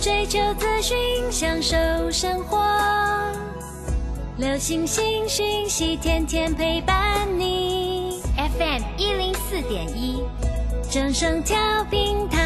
追求资讯，享受生活。流星星讯息，天天陪伴你。FM 一零四点一，正声调频台。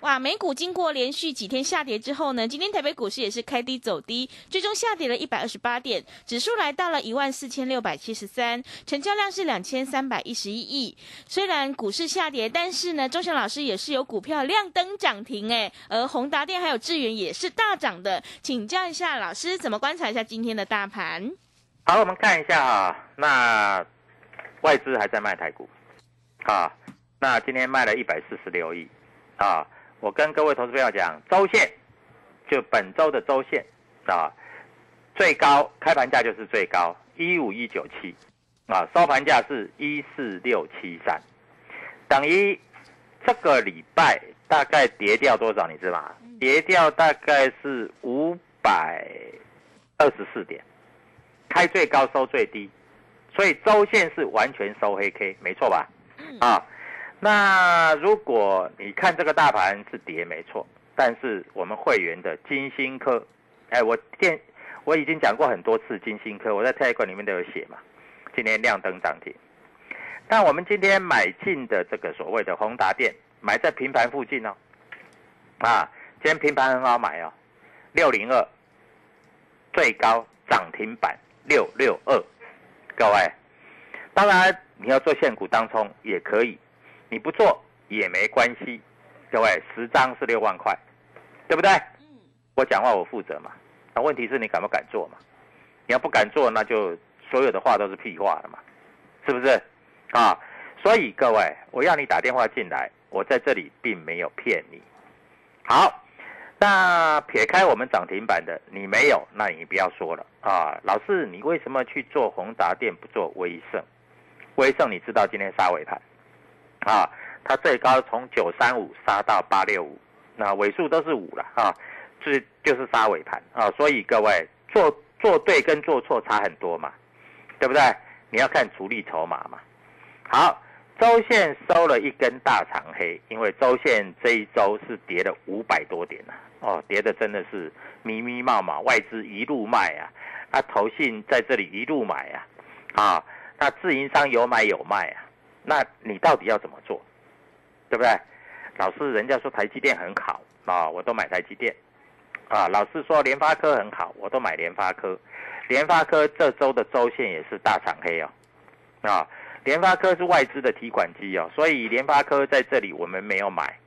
哇，美股经过连续几天下跌之后呢，今天台北股市也是开低走低，最终下跌了一百二十八点，指数来到了一万四千六百七十三，成交量是两千三百一十一亿。虽然股市下跌，但是呢，周翔老师也是有股票亮灯涨停哎，而宏达电还有智源也是大涨的，请教一下老师，怎么观察一下今天的大盘？好，我们看一下啊，那外资还在卖台股，啊，那今天卖了一百四十六亿，啊。我跟各位投资朋友讲，周线就本周的周线啊，最高开盘价就是最高一五一九七啊，收盘价是一四六七三，等于这个礼拜大概跌掉多少？你知道吗？跌掉大概是五百二十四点，开最高收最低，所以周线是完全收黑 K，没错吧？啊。那如果你看这个大盘是跌没错，但是我们会员的金星科，哎，我电我已经讲过很多次金星科，我在泰管里面都有写嘛。今天亮灯涨停，但我们今天买进的这个所谓的宏达电，买在平盘附近哦，啊，今天平盘很好买哦，六零二最高涨停板六六二，各位，当然你要做现股当冲也可以。你不做也没关系，各位，十张是六万块，对不对？嗯。我讲话我负责嘛。那问题是你敢不敢做嘛？你要不敢做，那就所有的话都是屁话了嘛，是不是？啊，所以各位，我要你打电话进来，我在这里并没有骗你。好，那撇开我们涨停板的，你没有，那你不要说了啊。老师，你为什么去做宏达电不做威盛？威盛你知道今天杀尾盘？啊，它最高从九三五杀到八六五，那尾数都是五了啊，这就是杀尾盘啊。所以各位做做对跟做错差很多嘛，对不对？你要看主力筹码嘛。好，周线收了一根大长黑，因为周线这一周是跌了五百多点呐，哦，跌的真的是密密麻麻，外资一路卖啊，啊，投信在这里一路买啊，啊，那自营商有买有卖啊。那你到底要怎么做，对不对？老师，人家说台积电很好啊，我都买台积电，啊，老师说联发科很好，我都买联发科。联发科这周的周线也是大长黑哦，啊，联发科是外资的提款机哦，所以联发科在这里我们没有买，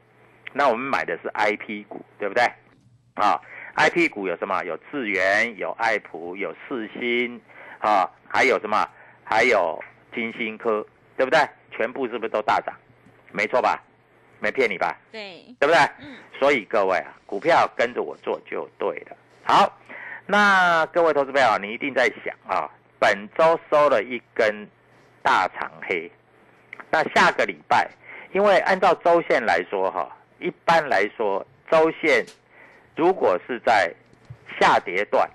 那我们买的是 I P 股，对不对？啊，I P 股有什么？有智源，有爱普，有四星，啊，还有什么？还有金星科，对不对？全部是不是都大涨？没错吧？没骗你吧？对，对不对？嗯。所以各位啊，股票跟着我做就对了。好，那各位投资朋友，你一定在想啊，本周收了一根大长黑，那下个礼拜，因为按照周线来说哈，一般来说周线如果是在下跌段、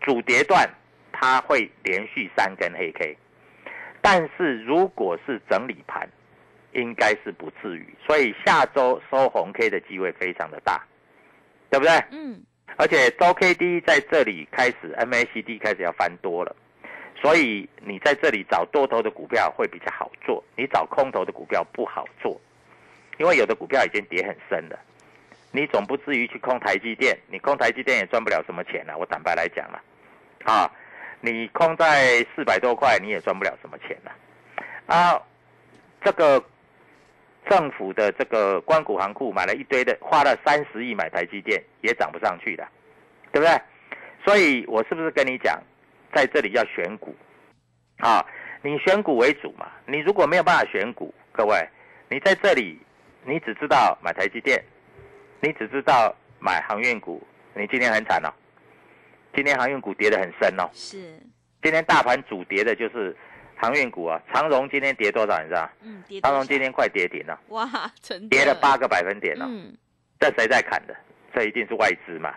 主跌段，它会连续三根黑 K，但是如果是整理盘，应该是不至于，所以下周收红 K 的机会非常的大，对不对？嗯，而且周 K D 在这里开始 MACD 开始要翻多了，所以你在这里找多头的股票会比较好做，你找空头的股票不好做，因为有的股票已经跌很深了，你总不至于去空台积电，你空台积电也赚不了什么钱了，我坦白来讲了，啊，你空在四百多块你也赚不了什么钱了，啊，这个。政府的这个关谷行库买了一堆的，花了三十亿买台积电，也涨不上去的，对不对？所以我是不是跟你讲，在这里要选股啊？你选股为主嘛。你如果没有办法选股，各位，你在这里，你只知道买台积电，你只知道买航运股，你今天很惨哦。今天航运股跌得很深哦。是。今天大盘主跌的就是。航运股啊，长荣今天跌多少？你知道？嗯，长荣今天快跌停了。哇，跌了八个百分点了。嗯，这谁在砍的？这一定是外资嘛，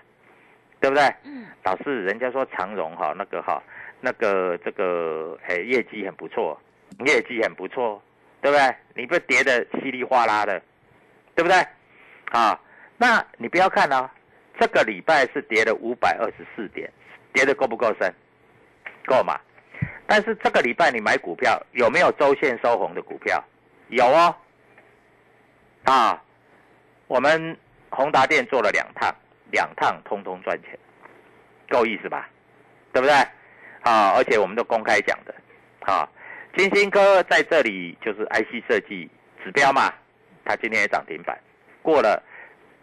对不对？嗯。老师，人家说长荣哈，那个哈，那个这个哎，业绩很不错，业绩很不错，对不对？你不跌的稀里哗啦的，对不对？啊，那你不要看啊，这个礼拜是跌了五百二十四点，跌的够不够深？够嘛？但是这个礼拜你买股票有没有周线收红的股票？有哦，啊，我们宏达电做了两趟，两趟通通赚钱，够意思吧？对不对？啊，而且我们都公开讲的，啊，金星科在这里就是 IC 设计指标嘛，它今天也涨停板，过了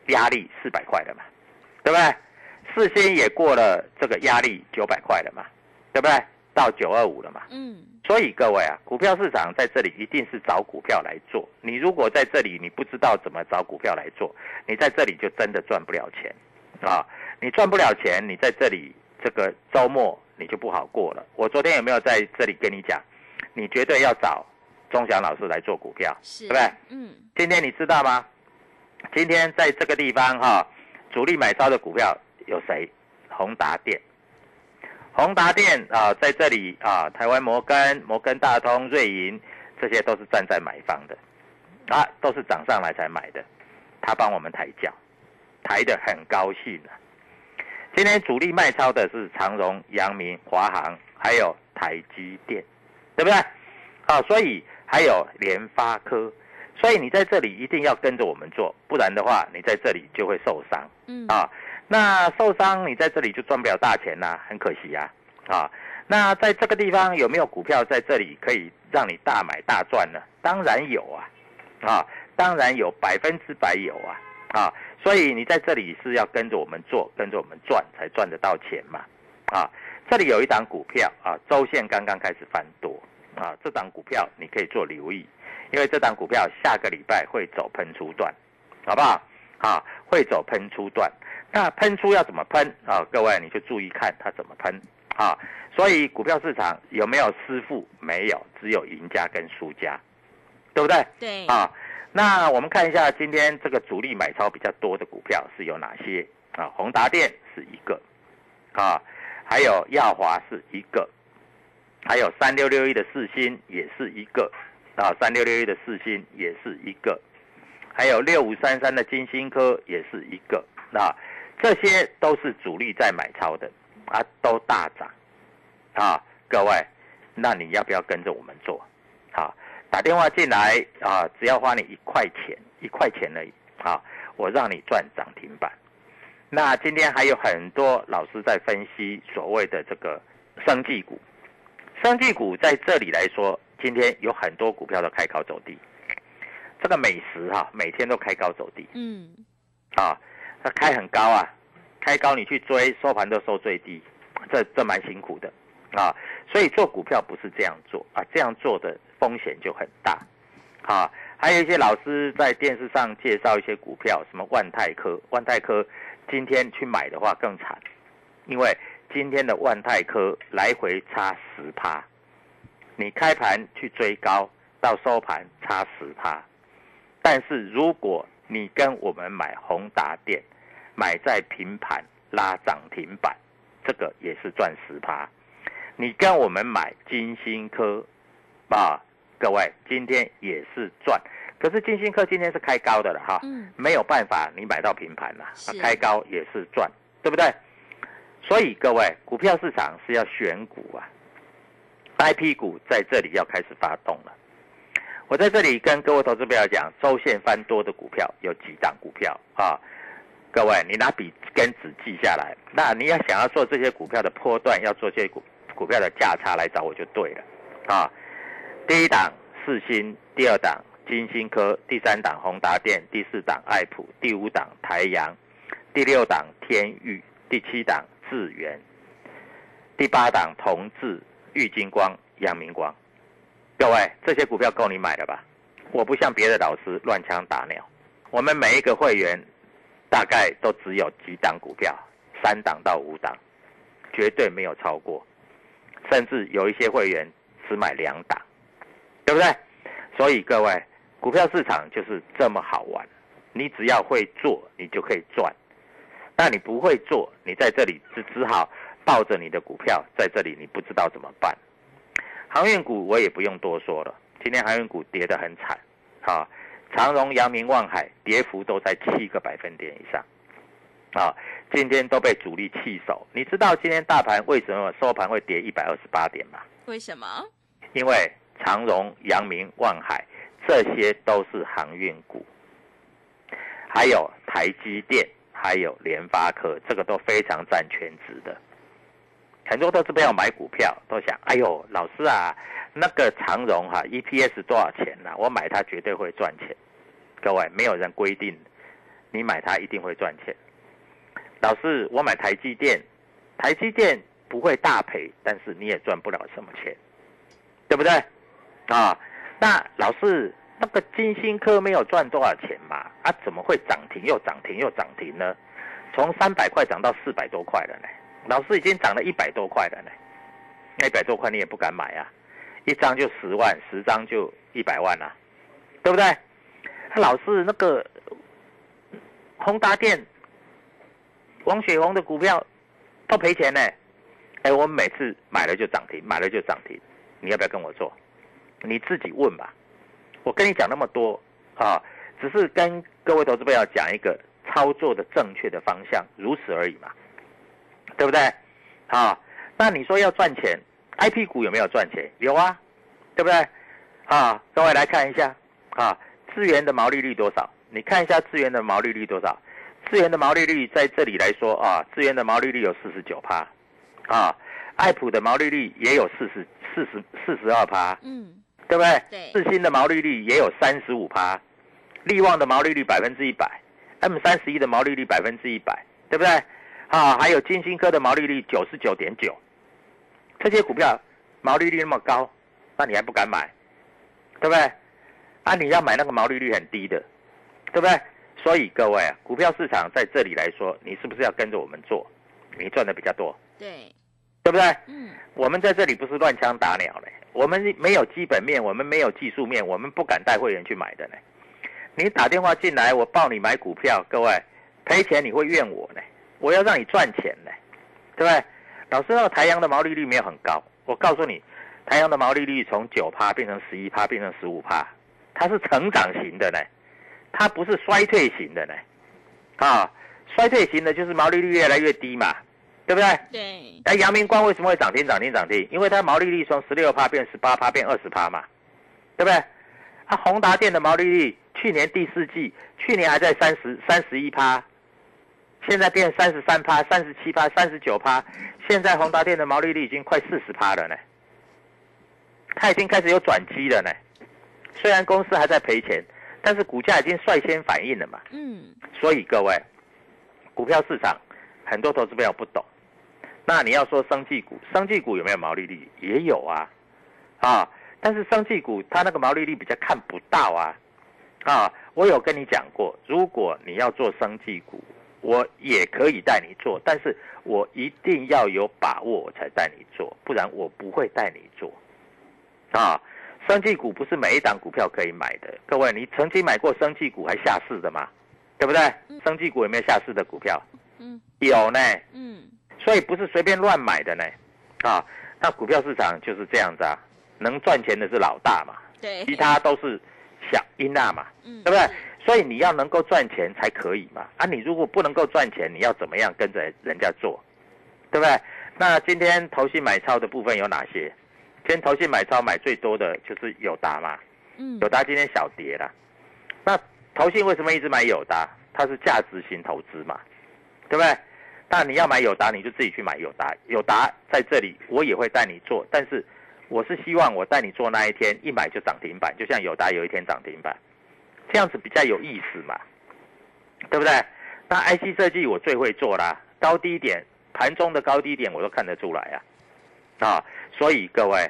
压力四百块了嘛，对不对？四星也过了这个压力九百块了嘛，对不对？到九二五了嘛？嗯，所以各位啊，股票市场在这里一定是找股票来做。你如果在这里你不知道怎么找股票来做，你在这里就真的赚不了钱啊！你赚不了钱，你在这里这个周末你就不好过了。我昨天有没有在这里跟你讲？你绝对要找钟祥老师来做股票，对不对？嗯。今天你知道吗？今天在这个地方哈，主力买超的股票有谁？宏达电。宏达电啊，在这里啊，台湾摩根、摩根大通、瑞银，这些都是站在买方的，啊，都是涨上来才买的，他帮我们抬轿，抬得很高兴啊。今天主力卖超的是长荣、阳明、华航，还有台积电，对不对？啊，所以还有联发科，所以你在这里一定要跟着我们做，不然的话，你在这里就会受伤。嗯啊。那受伤，你在这里就赚不了大钱呐，很可惜呀，啊，那在这个地方有没有股票在这里可以让你大买大赚呢？当然有啊，啊，当然有，百分之百有啊，啊，所以你在这里是要跟着我们做，跟着我们赚，才赚得到钱嘛，啊，这里有一档股票啊，周线刚刚开始翻多，啊，这档股票你可以做留意，因为这档股票下个礼拜会走喷出段，好不好？啊，会走喷出段。那喷出要怎么喷啊？各位你就注意看它怎么喷啊！所以股票市场有没有师傅？没有，只有赢家跟输家，对不对？对啊。那我们看一下今天这个主力买超比较多的股票是有哪些啊？宏达电是一个啊，还有耀华是一个，还有三六六一的四星也是一个啊，三六六一的四星也是一个，还有六五三三的金星科也是一个啊。这些都是主力在买超的，啊，都大涨，啊，各位，那你要不要跟着我们做？好，打电话进来啊，只要花你一块钱，一块钱而已，好，我让你赚涨停板。那今天还有很多老师在分析所谓的这个生技股，生技股在这里来说，今天有很多股票都开高走低，这个美食哈，每天都开高走低，嗯，啊。它开很高啊，开高你去追，收盘都收最低，这这蛮辛苦的啊。所以做股票不是这样做啊，这样做的风险就很大。啊，还有一些老师在电视上介绍一些股票，什么万泰科，万泰科今天去买的话更惨，因为今天的万泰科来回差十趴，你开盘去追高，到收盘差十趴。但是如果你跟我们买宏达电，买在平盘拉涨停板，这个也是赚十趴。你跟我们买金星科，啊，各位今天也是赚。可是金星科今天是开高的了哈，嗯没有办法，你买到平盘了，啊开高也是赚，对不对？所以各位，股票市场是要选股啊，IP 股在这里要开始发动了。我在这里跟各位投资朋友讲，周线翻多的股票有几档股票啊？各位，你拿笔跟纸记下来。那你要想要做这些股票的波段，要做这些股股票的价差来找我就对了啊。第一档世新，第二档金星科，第三档宏达电，第四档爱普，第五档台阳，第六档天域，第七档智源，第八档同志、玉金光、阳明光。各位，这些股票够你买了吧？我不像别的老师乱枪打鸟，我们每一个会员大概都只有几档股票，三档到五档，绝对没有超过，甚至有一些会员只买两档，对不对？所以各位，股票市场就是这么好玩，你只要会做，你就可以赚。但你不会做，你在这里只只好抱着你的股票在这里，你不知道怎么办。航运股我也不用多说了，今天航运股跌得很惨，啊，长荣、阳明、望海跌幅都在七个百分点以上，啊，今天都被主力弃守。你知道今天大盘为什么收盘会跌一百二十八点吗？为什么？因为长荣、阳明、望海这些都是航运股，还有台积电，还有联发科，这个都非常占全值的。很多都是不要买股票都想，哎呦，老师啊，那个长荣哈、EPS 多少钱啊、我买它绝对会赚钱。各位，没有人规定你买它一定会赚钱。老师，我买台积电，台积电不会大赔，但是你也赚不了什么钱，对不对？啊，那老师，那个金星科没有赚多少钱嘛？啊，怎么会涨停又涨停又涨停呢？从三百块涨到四百多块了呢？老师已经涨了一百多块了呢，那一百多块你也不敢买啊，一张就十万，十张就一百万啊，对不对？老师那个宏达电、王雪红的股票都赔钱呢，哎，我每次买了就涨停，买了就涨停，你要不要跟我做？你自己问吧。我跟你讲那么多啊，只是跟各位投资朋友讲一个操作的正确的方向，如此而已嘛。对不对？啊，那你说要赚钱，IP 股有没有赚钱？有啊，对不对？啊，各位来看一下啊，资源的毛利率多少？你看一下资源的毛利率多少？资源的毛利率在这里来说啊，资源的毛利率有四十九趴，啊，爱普的毛利率也有四十四十四十二趴，嗯，对不对？对四新的毛利率也有三十五趴，力旺的毛利率百分之一百，M 三十一的毛利率百分之一百，对不对？啊，还有金星科的毛利率九十九点九，这些股票毛利率那么高，那你还不敢买，对不对？啊，你要买那个毛利率很低的，对不对？所以各位啊，股票市场在这里来说，你是不是要跟着我们做？你赚的比较多，对，对不对？嗯，我们在这里不是乱枪打鸟嘞，我们没有基本面，我们没有技术面，我们不敢带会员去买的呢。你打电话进来，我报你买股票，各位赔钱你会怨我呢？我要让你赚钱呢，对不对？老师，那个台阳的毛利率没有很高，我告诉你，台阳的毛利率从九趴变成十一趴，变成十五趴，它是成长型的呢，它不是衰退型的呢。啊，衰退型的就是毛利率越来越低嘛，对不对？对，那阳明光为什么会涨停涨停涨停？因为它毛利率从十六趴变十八趴变二十趴嘛，对不对？啊，宏达电的毛利率去年第四季，去年还在三十三十一趴，现在变三十三趴、三十七趴、三十九趴，现在宏达电的毛利率已经快四十趴了呢，它已经开始有转机了呢。虽然公司还在赔钱，但是股价已经率先反应了嘛。嗯，所以各位，股票市场很多投资朋友不懂。那你要说生技股，生技股有没有毛利率？也有啊，啊，但是生技股它那个毛利率比较看不到啊，啊，我有跟你讲过，如果你要做生技股，我也可以带你做，但是我一定要有把握我才带你做，不然我不会带你做，啊，生技股不是每一档股票可以买的。各位，你曾经买过生技股还下市的吗？对不对？生技股有没有下市的股票？嗯有呢。嗯所以不是随便乱买的呢。啊，那股票市场就是这样子啊，能赚钱的是老大嘛，对，其他都是小英娜嘛，嗯对不对？所以你要能够赚钱才可以嘛。啊，你如果不能够赚钱，你要怎么样跟着人家做，对不对？那今天投信买超的部分有哪些？今天投信买超买最多的就是友达嘛，嗯友达今天小跌了。那投信为什么一直买友达？它是价值型投资嘛，对不对？那你要买友达，你就自己去买友达。友达在这里，我也会带你做，但是我是希望我带你做那一天一买就涨停板，就像友达有一天涨停板，这样子比较有意思嘛，对不对？那 IC 设计我最会做啦，高低点盘中的高低点我都看得出来啊，啊，所以各位，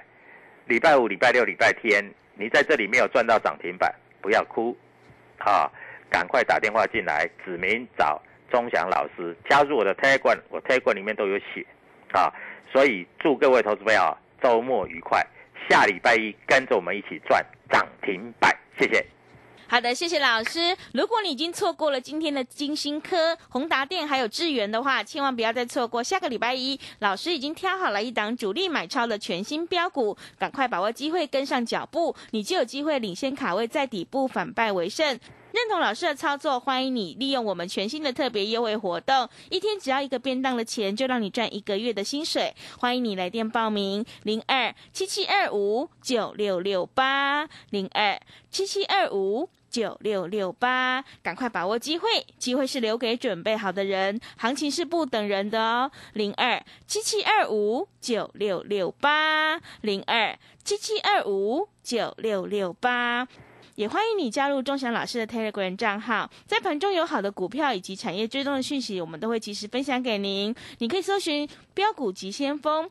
礼拜五、礼拜六、礼拜天，你在这里没有赚到涨停板，不要哭，啊，赶快打电话进来，指名找钟祥老师加入我的 tagram 我 tagram 里面都有写，啊，所以祝各位投资朋友周末愉快，下礼拜一跟着我们一起赚涨停板，谢谢。好的，谢谢老师。如果你已经错过了今天的金星科、宏达电还有智源的话，千万不要再错过。下个礼拜一，老师已经挑好了一档主力买超的全新标股，赶快把握机会，跟上脚步，你就有机会领先卡位，在底部反败为胜。认同老师的操作，欢迎你利用我们全新的特别优惠活动，一天只要一个便当的钱，就让你赚一个月的薪水。欢迎你来电报名：零二七七二五九六六八零二七七二五。九六六八，赶快把握机会，机会是留给准备好的人，行情是不等人的哦。零二七七二五九六六八，零二七七二五九六六八。也欢迎你加入钟祥老师的 Telegram 账号，在盘中有好的股票以及产业追踪的讯息，我们都会及时分享给您。你可以搜寻标股急先锋。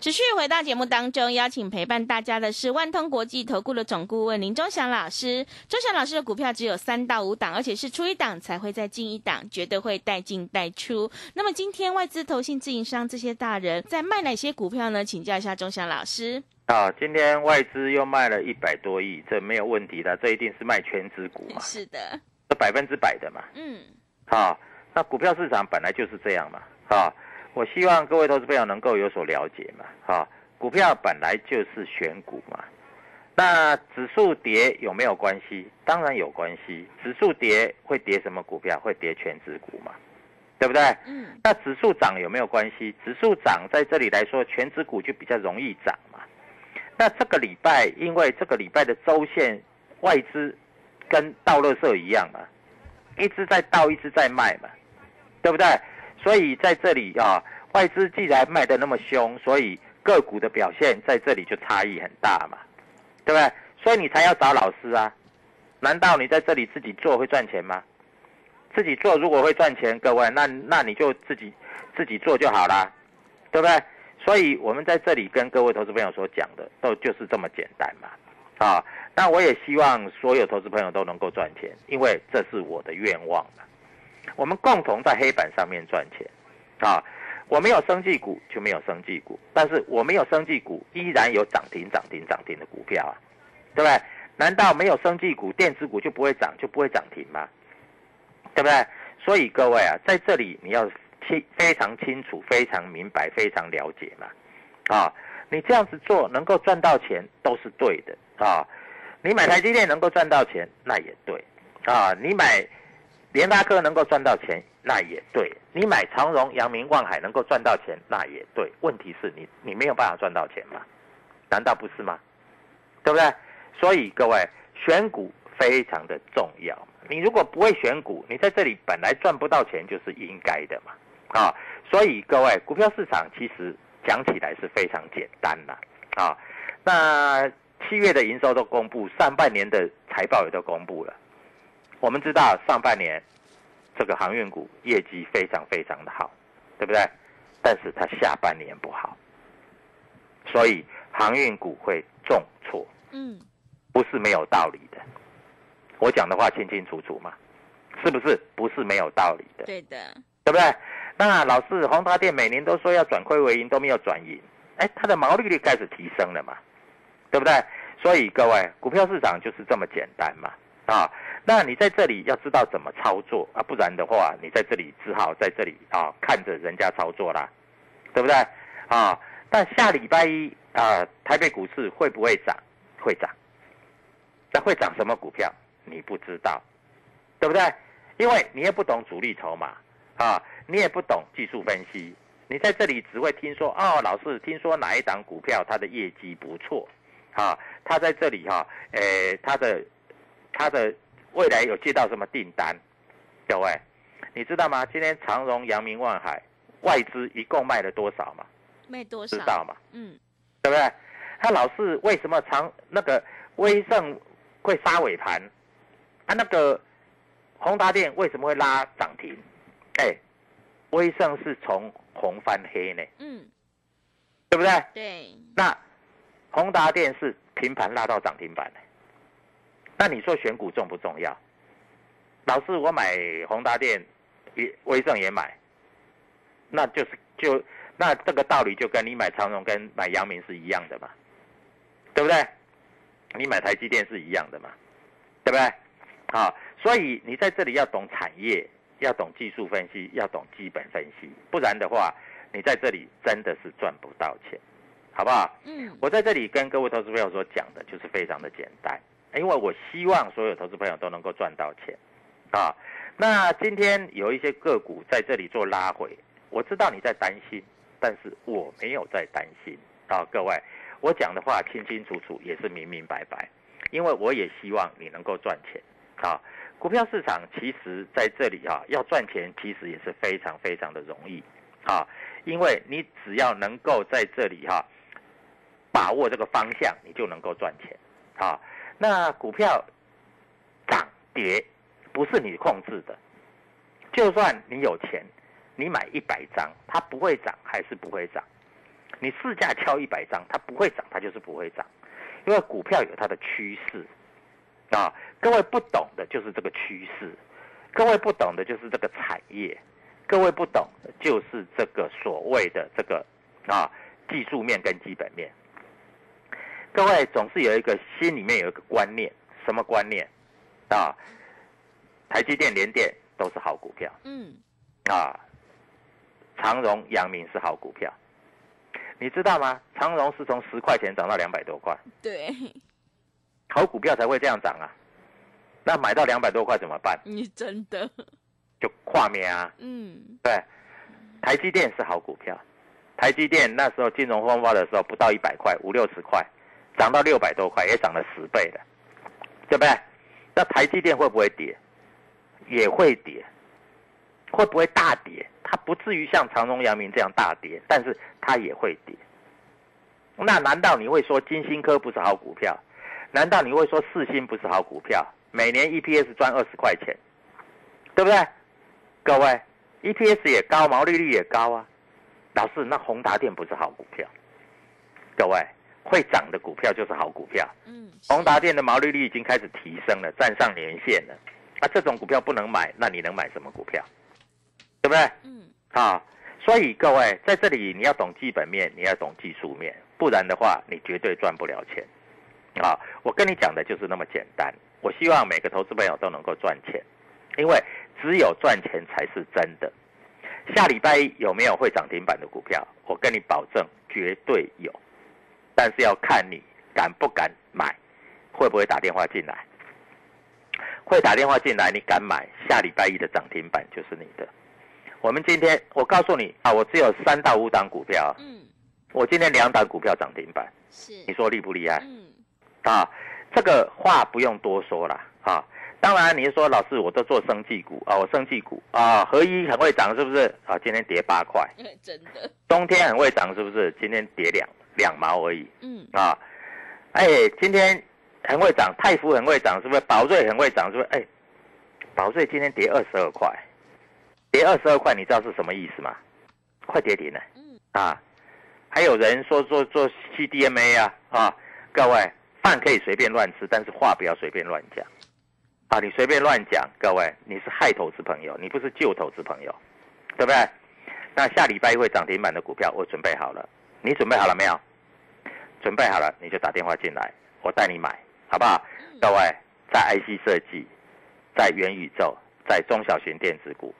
持续回到节目当中，邀请陪伴大家的是万通国际投顾的总顾问林忠祥老师。忠祥老师的股票只有三到五档，而且是出一档才会再进一档，绝对会带进带出。那么今天外资、投信、自营商这些大人在卖哪些股票呢？请教一下忠祥老师。啊，今天外资又卖了一百多亿，这没有问题的，这一定是卖全指股嘛，是的，这百分之百的嘛。嗯，啊，那股票市场本来就是这样嘛。啊，我希望各位投资朋友能够有所了解嘛。啊，股票本来就是选股嘛。那指数跌有没有关系？当然有关系。指数跌会跌什么股票？会跌全指股嘛，对不对？嗯，那指数涨有没有关系？指数涨在这里来说，全指股就比较容易涨嘛。那这个礼拜，因为这个礼拜的周线外资跟倒垃圾一样嘛，一直在倒，一直在卖嘛，对不对？所以在这里啊，外资既然卖的那么凶，所以个股的表现在这里就差异很大嘛，对不对？所以你才要找老师啊。难道你在这里自己做会赚钱吗？自己做如果会赚钱，各位，那那你就自己自己做就好啦，对不对？所以我们在这里跟各位投资朋友所讲的，都就是这么简单嘛，啊，那我也希望所有投资朋友都能够赚钱，因为这是我的愿望嘛。我们共同在黑板上面赚钱，啊，我没有生技股就没有生技股，但是我没有生技股，依然有涨停涨停涨停的股票啊，对不对？难道没有生技股，电子股就不会涨就不会涨停吗？对不对？所以各位啊，在这里你要清非常清楚、非常明白、非常了解嘛，啊，你这样子做能够赚到钱都是对的啊。你买台积电能够赚到钱，那也对啊。你买联发科能够赚到钱，那也对。你买长荣、阳明、望海能够赚到钱，那也对。问题是你你没有办法赚到钱嘛？难道不是吗？对不对？所以各位选股非常的重要。你如果不会选股，你在这里本来赚不到钱就是应该的嘛，啊，所以各位股票市场其实讲起来是非常简单的啊。那七月的营收都公布，上半年的财报也都公布了。我们知道上半年这个航运股业绩非常非常的好，对不对？但是它下半年不好，所以航运股会重挫。嗯，不是没有道理的。我讲的话清清楚楚嘛，是不是？不是没有道理的，对的，对不对？那老是宏达店每年都说要转亏为盈，都没有转盈，哎，它的毛利率开始提升了嘛，对不对？所以各位，股票市场就是这么简单嘛，啊，那你在这里要知道怎么操作啊，不然的话，你在这里只好在这里啊看着人家操作啦，对不对？啊，但下礼拜一啊，台北股市会不会涨？会涨，那会涨什么股票？你不知道，对不对？因为你也不懂主力筹码啊，你也不懂技术分析，你在这里只会听说哦，老师听说哪一档股票它的业绩不错，啊，他在这里哈，诶，他的他的未来有接到什么订单？各位，你知道吗？今天长荣、阳明、万海外资一共卖了多少吗？卖多少？知道吗？嗯，对不对？他老是为什么长那个威盛会杀尾盘？啊，那个宏达电为什么会拉涨停？哎，威盛是从红翻黑呢，嗯，对不对？对，那宏达电是平盘拉到涨停板呢。那你说选股重不重要？老师，我买宏达电，也威盛也买，那就是就那这个道理就跟你买长荣跟买阳明是一样的嘛，对不对？你买台积电是一样的嘛，对不对？好，所以你在这里要懂产业，要懂技术分析，要懂基本分析，不然的话，你在这里真的是赚不到钱，好不好？嗯，我在这里跟各位投资朋友所讲的就是非常的简单，因为我希望所有投资朋友都能够赚到钱，啊，那今天有一些个股在这里做拉回，我知道你在担心，但是我没有在担心啊，各位，我讲的话清清楚楚，也是明明白白，因为我也希望你能够赚钱。啊，股票市场其实在这里啊，要赚钱其实也是非常非常的容易啊，因为你只要能够在这里哈把握这个方向，你就能够赚钱啊。那股票涨跌不是你控制的，就算你有钱，你买一百张，它不会涨还是不会涨？你市价敲一百张，它不会涨，它就是不会涨，因为股票有它的趋势。啊，各位不懂的就是这个趋势，各位不懂的就是这个产业，各位不懂的就是这个所谓的这个啊技术面跟基本面。各位总是有一个心里面有一个观念，什么观念？啊，台积电、联电都是好股票。嗯，啊，长荣、阳明是好股票，你知道吗？长荣是从十块钱涨到两百多块。对，好股票才会这样涨啊！那买到两百多块怎么办？你真的，就跨面啊！嗯，对，台积电是好股票，台积电那时候金融风暴的时候不到一百块，五六十块，涨到六百多块，也涨了十倍了，对不对？那台积电会不会跌？也会跌，会不会大跌？它不至于像长荣、阳明这样大跌，但是它也会跌。那难道你会说金星科不是好股票？难道你会说四星不是好股票？每年 EPS 赚二十块钱，对不对？各位，EPS 也高，毛利率也高啊。老师，那宏达电不是好股票？各位，会涨的股票就是好股票。嗯，宏达电的毛利率已经开始提升了，站上年线了。那这种股票不能买，那你能买什么股票？对不对？嗯，啊，所以各位在这里你要懂基本面，你要懂技术面，不然的话你绝对赚不了钱。啊，我跟你讲的就是那么简单。我希望每个投资朋友都能够赚钱，因为只有赚钱才是真的。下礼拜一有没有会涨停板的股票？我跟你保证，绝对有。但是要看你敢不敢买，会不会打电话进来。会打电话进来，你敢买，下礼拜一的涨停板就是你的。我们今天，我告诉你啊，我只有三到五档股票，嗯，我今天两档股票涨停板，是，你说厉不厉害？嗯，啊，这个话不用多说了啊。当然，你说老师，我都做生技股啊，我生技股啊，合一很会涨，是不是啊？今天跌八块，真的。冬天很会涨，是不是？今天跌两两毛而已。嗯啊，哎，今天很会涨，泰福很会涨，是不是？宝瑞很会涨，是不是？哎，宝瑞今天跌二十二块，跌二十二块，你知道是什么意思吗？快跌停了。嗯啊，还有人说做做 CDMA 啊啊，各位饭可以随便乱吃，但是话不要随便乱讲。啊，你随便乱讲，各位你是害投资朋友，你不是救投资朋友，对不对？那下礼拜一会涨停板的股票我准备好了，你准备好了没有？准备好了你就打电话进来，我带你买，好不好？各位在 IC 设计，在元宇宙，在中小型电子股，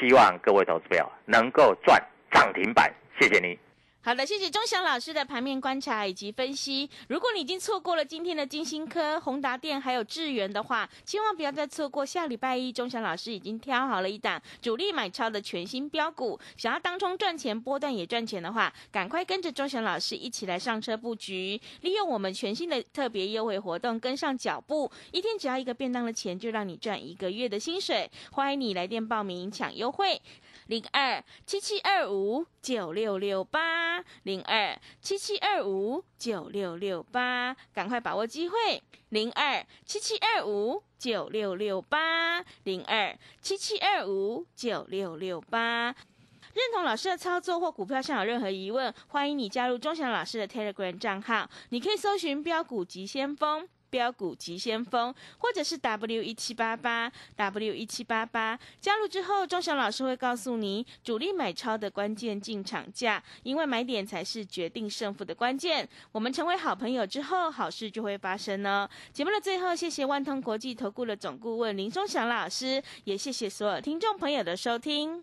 希望各位投资朋友能够赚涨停板，谢谢你。好的，谢谢钟祥老师的盘面观察以及分析。如果你已经错过了今天的金星科、宏达电还有智源的话，千万不要再错过。下礼拜一，钟祥老师已经挑好了一档主力买超的全新标股，想要当冲赚钱、波段也赚钱的话，赶快跟着钟祥老师一起来上车布局，利用我们全新的特别优惠活动跟上脚步，一天只要一个便当的钱，就让你赚一个月的薪水。欢迎你来电报名抢优惠。零二七七二五九六六八，零二七七二五九六六八，赶快把握机会！零二七七二五九六六八，零二七七二五九六六八。认同老师的操作或股票上有任何疑问，欢迎你加入钟祥老师的 Telegram 账号，你可以搜寻标股急先锋。标股急先锋，或者是 W 一七八八 W 一七八八，加入之后，钟祥老师会告诉你主力买超的关键进场价，因为买点才是决定胜负的关键。我们成为好朋友之后，好事就会发生呢。节目的最后，谢谢万通国际投顾的总顾问林钟祥老师，也谢谢所有听众朋友的收听。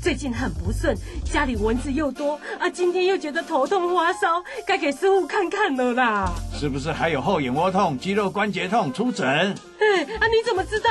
最近很不顺，家里蚊子又多啊，今天又觉得头痛发烧，该给师傅看看了啦。是不是还有后眼窝痛、肌肉关节痛？出诊。哎，啊，你怎么知道？